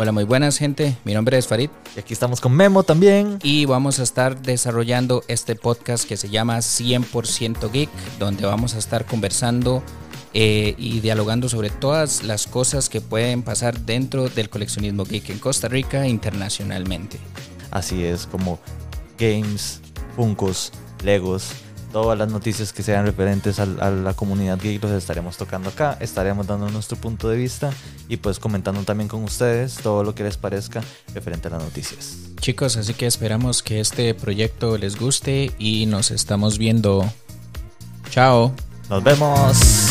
Hola, muy buenas gente. Mi nombre es Farid. Y aquí estamos con Memo también. Y vamos a estar desarrollando este podcast que se llama 100% Geek, donde vamos a estar conversando eh, y dialogando sobre todas las cosas que pueden pasar dentro del coleccionismo geek en Costa Rica internacionalmente. Así es, como games, funcos, legos, todas las noticias que sean referentes a, la comunidad geek los estaremos tocando acá, estaremos dando nuestro punto de vista y pues comentando también con ustedes todo lo que les parezca referente a las noticias. Chicos, así que esperamos que este proyecto les guste y nos estamos viendo. Chao. Nos vemos.